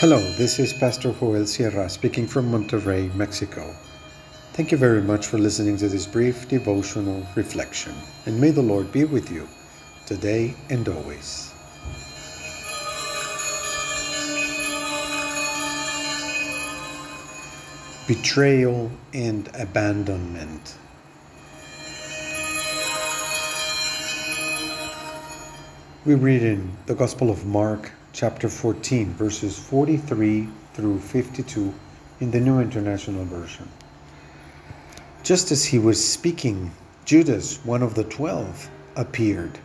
Hello, this is Pastor Joel Sierra speaking from Monterrey, Mexico. Thank you very much for listening to this brief devotional reflection, and may the Lord be with you today and always. Betrayal and abandonment. We read in the Gospel of Mark, chapter 14, verses 43 through 52 in the New International Version. Just as he was speaking, Judas, one of the twelve, appeared.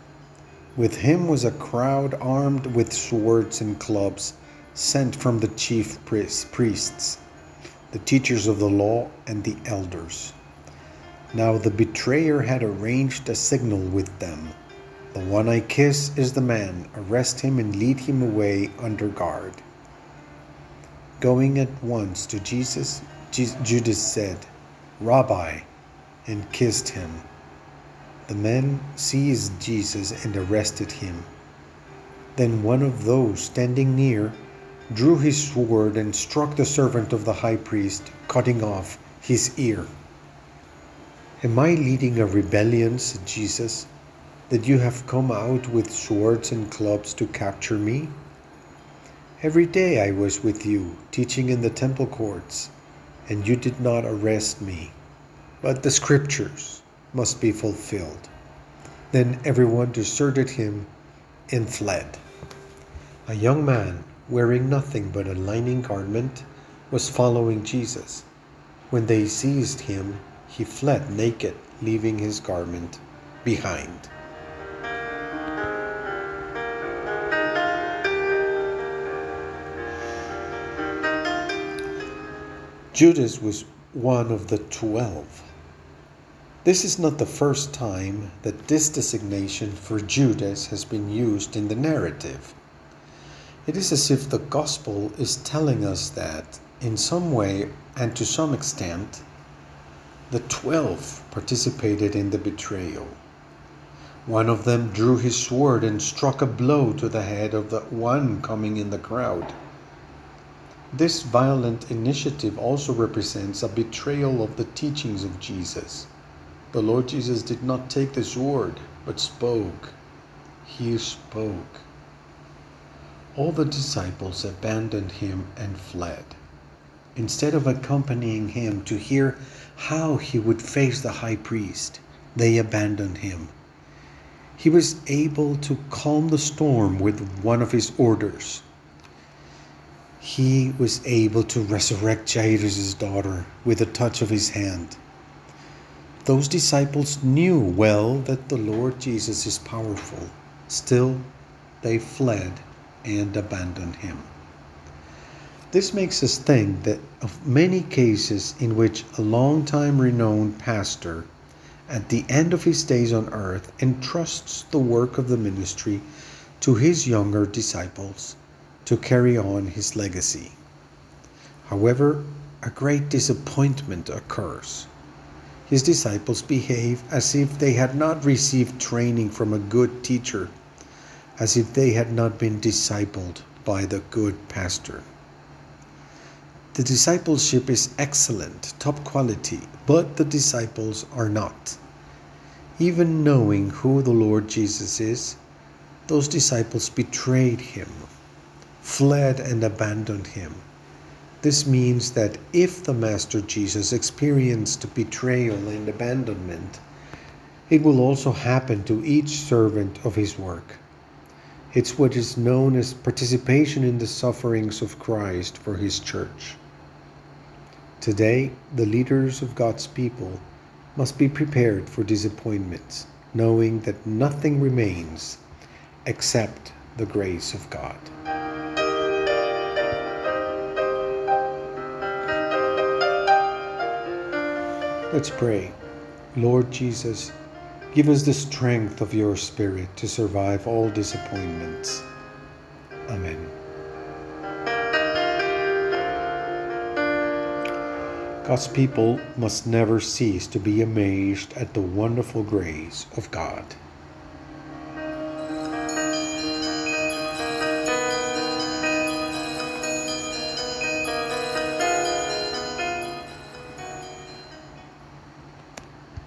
With him was a crowd armed with swords and clubs sent from the chief priests, the teachers of the law, and the elders. Now the betrayer had arranged a signal with them the one I kiss is the man. Arrest him and lead him away under guard. Going at once to Jesus, Judas said, Rabbi, and kissed him. The men seized Jesus and arrested him. Then one of those standing near drew his sword and struck the servant of the high priest, cutting off his ear. Am I leading a rebellion, said Jesus, that you have come out with swords and clubs to capture me? Every day I was with you, teaching in the temple courts, and you did not arrest me. But the scriptures must be fulfilled. Then everyone deserted him and fled. A young man, wearing nothing but a lining garment, was following Jesus. When they seized him, he fled naked, leaving his garment behind. Judas was one of the twelve. This is not the first time that this designation for Judas has been used in the narrative. It is as if the gospel is telling us that, in some way and to some extent, the twelve participated in the betrayal. One of them drew his sword and struck a blow to the head of the one coming in the crowd. This violent initiative also represents a betrayal of the teachings of Jesus. The Lord Jesus did not take the sword, but spoke. He spoke. All the disciples abandoned him and fled. Instead of accompanying him to hear how he would face the high priest, they abandoned him. He was able to calm the storm with one of his orders he was able to resurrect Jairus' daughter with a touch of his hand. Those disciples knew well that the Lord Jesus is powerful. Still, they fled and abandoned him. This makes us think that of many cases in which a long-time renowned pastor, at the end of his days on earth, entrusts the work of the ministry to his younger disciples to carry on his legacy. However, a great disappointment occurs. His disciples behave as if they had not received training from a good teacher, as if they had not been discipled by the good pastor. The discipleship is excellent, top quality, but the disciples are not. Even knowing who the Lord Jesus is, those disciples betrayed him fled and abandoned him. This means that if the Master Jesus experienced betrayal and abandonment, it will also happen to each servant of his work. It's what is known as participation in the sufferings of Christ for his church. Today, the leaders of God's people must be prepared for disappointments, knowing that nothing remains except the grace of God. Let's pray. Lord Jesus, give us the strength of your Spirit to survive all disappointments. Amen. God's people must never cease to be amazed at the wonderful grace of God.